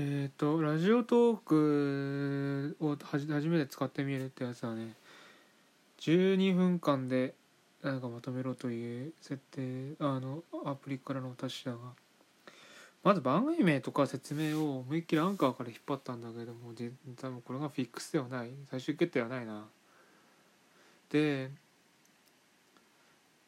えっ、とラジオトークを初めて使ってみるってやつはね12分間でなんかまとめろという設定あのアプリからの達しだがまず番組名とか説明を思いっきりアンカーから引っ張ったんだけども多分これがフィックスではない最終決定はないな。で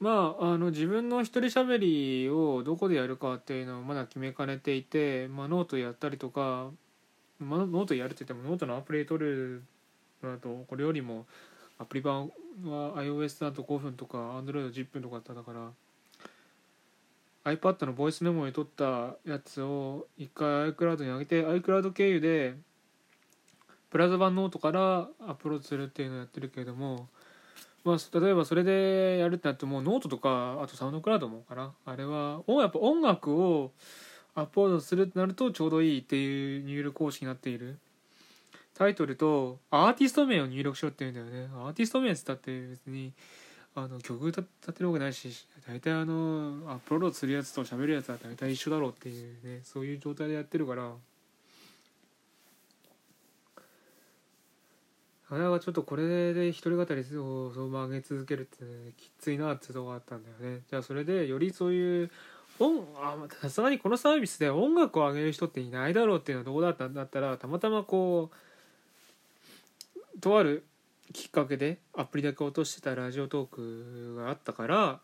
まああの自分の一人喋りをどこでやるかっていうのをまだ決めかねていて、まあ、ノートやったりとか、まあ、ノートやるって言ってもノートのアプリ取るのだとこれよりもアプリ版は iOS だと5分とか Android10 分とかだったから iPad のボイスメモに取ったやつを一回 iCloud に上げて iCloud 経由でブラウザ版ノートからアップロードするっていうのをやってるけれどもまあ、例えばそれでやるってなってもノートとかあとサウンドクラウドもかな。あれはやっぱ音楽をアップロードするってなるとちょうどいいっていう入力方式になっている。タイトルとアーティスト名を入力しろって言うんだよね。アーティスト名っつったって別にあの曲歌ってるわけないし大体あのアップロードするやつと喋るやつは大体一緒だろうっていうねそういう状態でやってるから。あれはちょっとこれで一人語りをそのまま上げ続けるって、ね、きついなってとこがあったんだよねじゃあそれでよりそういう音さすがにこのサービスで音楽を上げる人っていないだろうっていうのはどうだったんだったらたまたまこうとあるきっかけでアプリだけ落としてたラジオトークがあったから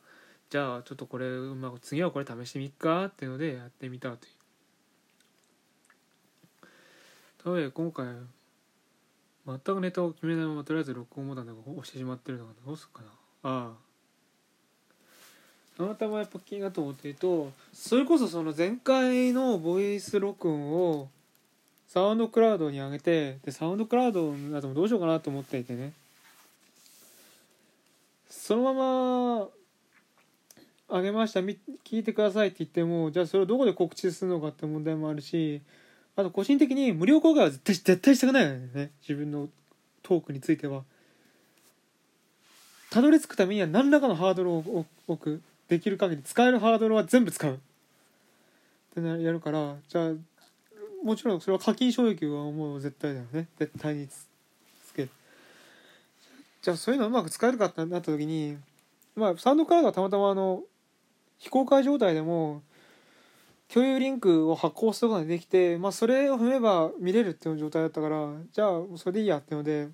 じゃあちょっとこれ、まあ、次はこれ試してみっかっていうのでやってみたという。今回全くネタを決めないままとりあえず録音ボタンとか押してしまってるのがどうすっかな。ああ。たまたまやっぱ気になと思っているとそれこそその前回のボイス録音をサウンドクラウドに上げてでサウンドクラウドだとどうしようかなと思っていてね。そのまま上げました。聞いてくださいって言ってもじゃあそれをどこで告知するのかって問題もあるしあと個人的に無料公開は絶対絶対したくないよね。自分のトークについては。たどり着くためには何らかのハードルを置くできる限り使えるハードルは全部使う。ってやるから。じゃあもちろんそれは課金衝撃はもう絶対だよね。絶対につけ。るじゃあそういうのうまく使えるかってなった時にまあサンドクラウドはたまたまあの非公開状態でも共有リンクを発行することができて、まあ、それを踏めば見れるっていう状態だったからじゃあそれでいいやっていうので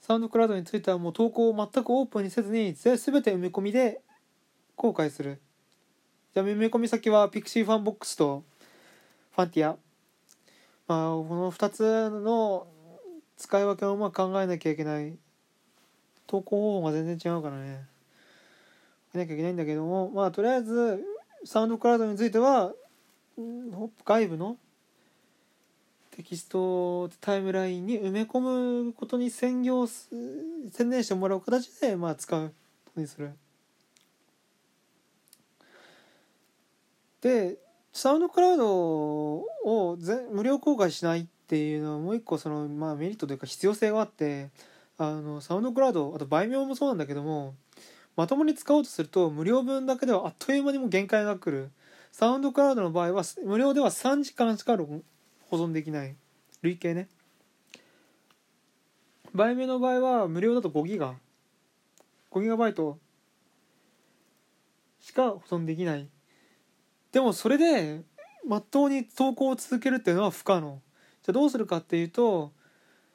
サウンドクラウドについてはもう投稿を全くオープンにせずに全て埋め込みで公開する。じゃあ埋め込み先はピクシブファンボックスとファンティア。まあこの2つの使い分けをまあ考えなきゃいけない。投稿方法が全然違うからね。なきゃいけないんだけどもまあとりあえずサウンドクラウドについては外部のテキストタイムラインに埋め込むことに専業専念してもらう形でまあ使うことにする。でサウンドクラウドを無料公開しないっていうのはもう一個その、まあ、メリットというか必要性があってあのサウンドクラウドあと売名もそうなんだけどもまともに使おうとすると無料分だけではあっという間にも限界が来る。サウンドクラウドの場合は無料では3時間しか保存できない。累計ね。売名の場合は無料だと5ギガ。5ギガバイトしか保存できない。でもそれでまっとうに投稿を続けるっていうのは不可能。じゃあどうするかっていうと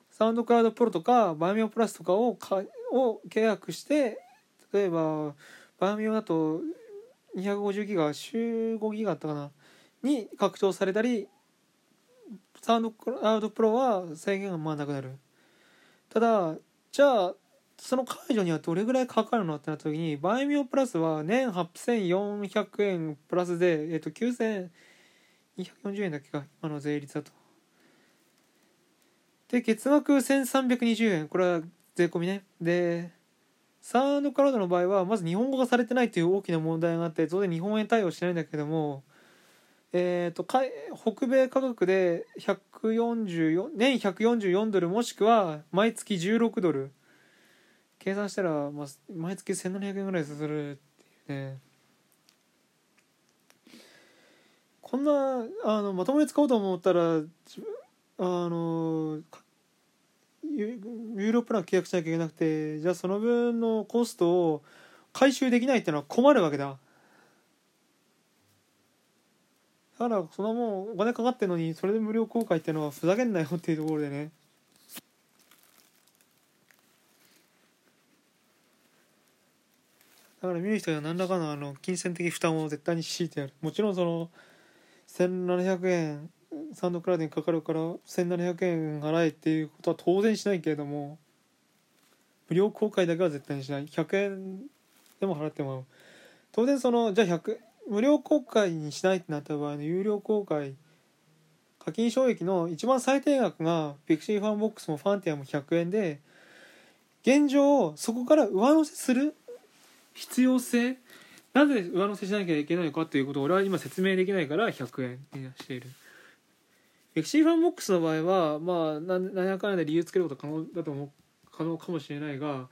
サウンドクラウドプロとかバイメオプラスとかをかを契約して例えばバーミオだと250ギガ週5ギガあったかな？に拡張されたりサウンドクラウドプロは制限がまあなくなる。ただじゃあその解除にはどれぐらいかかるのってなった時にバイミオプラスは年8400円プラスで、えっと、9240円だっけか今の税率だと。で月額1320円これは税込みね。でサウンドクラウドの場合はまず日本語がされてないという大きな問題があって当然日本円対応してないんだけどもえーと、北米価格で144年144ドルもしくは毎月16ドル。計算したら、まあ、毎月1700円ぐらいするっていうね。こんなあのまともに使おうと思ったらあのか有有料プラン契約しなきゃいけなくてじゃあその分のコストを回収できないってのは困るわけだ。だからそのもうお金かかってるのにそれで無料公開っていうのはふざけんなよっていうところでね。だから見る人には何らかのあの金銭的負担を絶対に強いてやる。もちろんその1700円サウンドクラウドにかかるから1700円払えっていうことは当然しないけれども無料公開だけは絶対にしない。100円でも払ってもらう。当然そのじゃあ100無料公開にしないってなった場合の有料公開課金収益の一番最低額がピクシブファンボックスもファンティアも100円で現状そこから上乗せする必要性なぜ上乗せしなきゃいけないのかっていうことを俺は今説明できないから100円にしている。ピクシブファンボックスの場合はまあ何何やかんやで理由つけること可能だと思う可能かもしれないが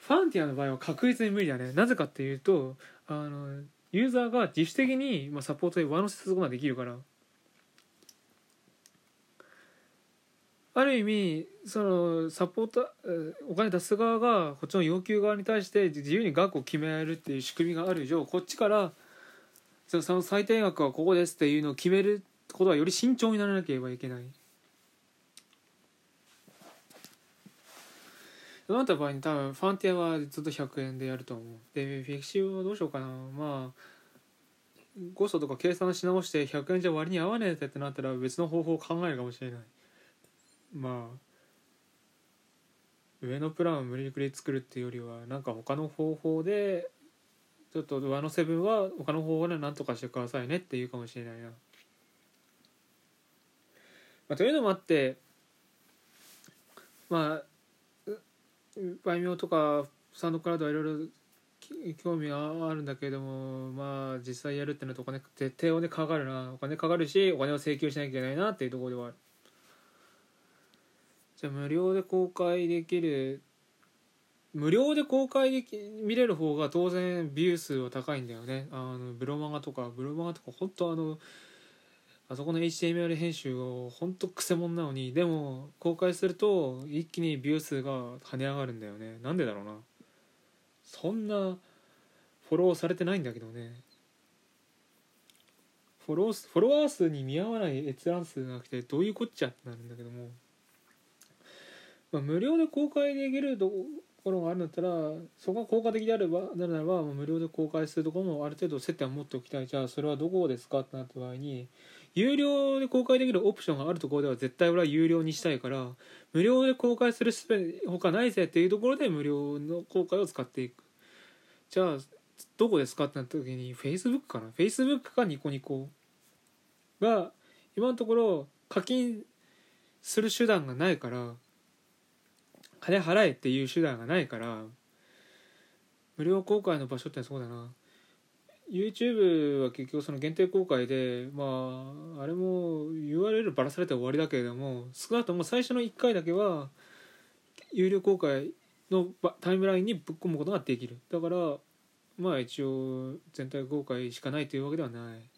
ファンティアの場合は確実に無理だね。なぜかっていうとあのユーザーが自主的に、まあ、サポートで上乗せすることができるから。ある意味そのサポートお金出す側がこっちの要求側に対して自由に額を決められるっていう仕組みがある以上こっちからその最低額はここですっていうのを決めることはより慎重にならなければいけない。そうなった場合に多分ファンティアはずっと100円でやると思う。でフィクシブはどうしようかな。まあゴストとか計算し直して100円じゃ割に合わねえってなったら別の方法を考えるかもしれない。まあ上のプランを無理くり作るっていうよりはなんか他の方法でちょっと上のセブンは他の方法で何とかしてくださいねっていうかもしれないな、まあ、というのもあってまあ売名とかサンドクラウドはいろいろ興味があるんだけれどもまあ実際やるってなるとお金絶対お金かかるな。お金かかるしお金を請求しなきゃいけないなっていうところではある。じゃあ無料で公開できる無料で公開でき見れる方が当然ビュー数は高いんだよね。あのブロマガとかブロマガとか本当あのあそこの HTML 編集をほんとくせ者なのにでも公開すると一気にビュー数が跳ね上がるんだよね。なんでだろうな。そんなフォローされてないんだけどね。フォローフォロワー数に見合わない閲覧数がなくてどういうこっちゃってなるんだけども、まあ、無料で公開できるところがあるんだったらそこが効果的であればなるならば無料で公開するところもある程度接点を持っておきたい。じゃあそれはどこですかってなった場合に有料で公開できるオプションがあるところでは絶対俺は有料にしたいから無料で公開するすべ他ないぜっていうところで無料の公開を使っていく。じゃあどこですかってなった時に Facebook かな？Facebook かニコニコが今のところ課金する手段がないから金払えっていう手段がないから無料公開の場所ってそうだな。YouTube は結局その限定公開でまああれも URL ばらされて終わりだけれども少なくとも最初の1回だけは有料公開のタイムラインにぶっ込むことができる。だからまあ一応全体公開しかないというわけではない。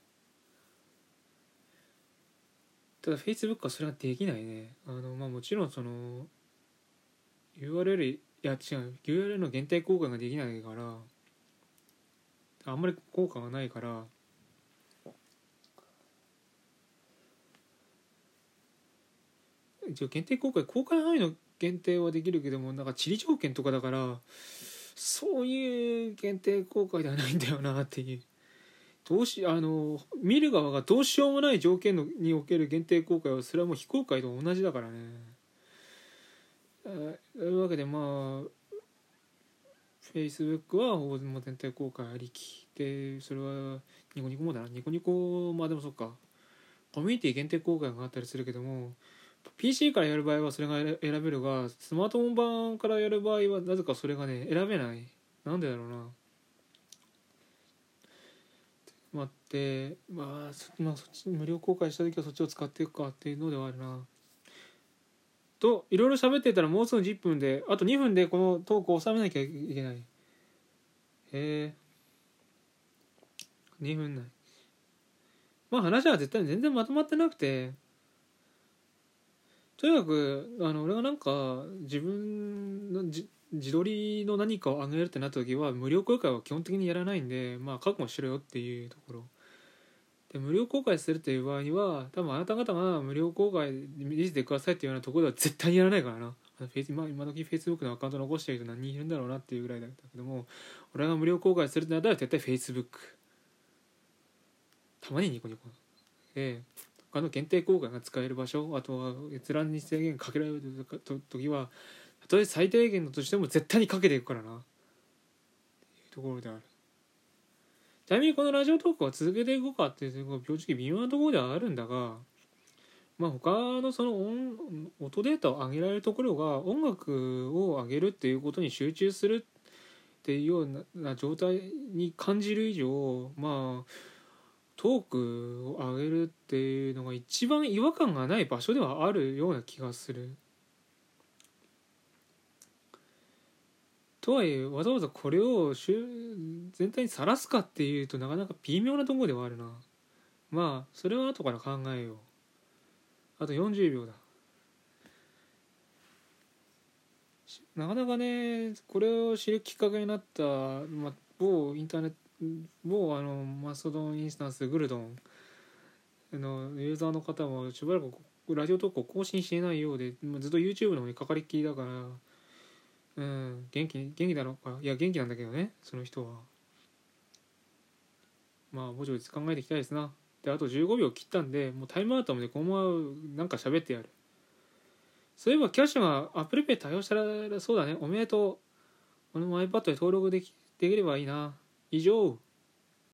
ただ Facebook はそれはできないね。あのまあもちろんその URL いや違う URL の限定公開ができないからあんまり効果がないから。一応限定公開公開範囲の限定はできるけどもなんか地理条件とかだからそういう限定公開ではないんだよなっていう。どうしあの見る側がどうしようもない条件のにおける限定公開はそれはもう非公開と同じだからね。というわけでまあ Facebook はもう全体公開ありき。でそれはニコニコもだな。ニコニコまあでもそっか。コミュニティ限定公開があったりするけども PC からやる場合はそれが選べるがスマートフォン版からやる場合はなぜかそれがね選べない。なんでだろうな。待って。まあそ,、まあ、そっち無料公開した時はそっちを使っていくかっていうのではあるな。といろいろ喋ってたらもうすぐ10分であと2分でこのトークを収めなきゃいけない。へえ2分ない。まあ話は絶対全然まとまってなくて。とにかくあの俺がなんか自分のじ自撮りの何かを上げるってなった時は無料公開は基本的にやらないんでまあ覚悟しろよっていうところ。で無料公開するっていう場合には多分あなた方が無料公開見せてくださいっていうようなところでは絶対にやらないからな。今今時フェイスブックのアカウント残してる人何人いるんだろうなっていうぐらいだけども俺が無料公開するってなったら絶対フェイスブックたまにニコニコ。で他の限定公開が使える場所あとは閲覧に制限かけられる時はたとえ最低限のとしても絶対にかけていくからな。っていうところである。ちなみにこのラジオトークは続けていこうかっていう正直微妙なところではあるんだがまあ他のその音音データを上げられるところが音楽を上げるっていうことに集中するっていうような状態に感じる以上まあトークを上げるっていうのが一番違和感がない場所ではあるような気がする。とはいえわざわざこれを全体にさらすかっていうとなかなか微妙なところではあるな。まあそれは後から考えよう。あと40秒だ。なかなかねこれを知るきっかけになった、まあ、某インターネット某あのマストドンインスタンスグルドンのユーザーの方もしばらくラジオ投稿更新してないようでずっと YouTube の方にかかりっきりだからうん。元気元気だろ？うかいや元気なんだけどねその人は。まあぼちぼち考えていきたいですな。であと15秒切ったんでもうタイムアウトまでこのままなんか喋ってやる。そういえばキャッシュが Apple Pay 対応したらそうだね。おめでとう。俺も iPad で登録できできればいいな。以上。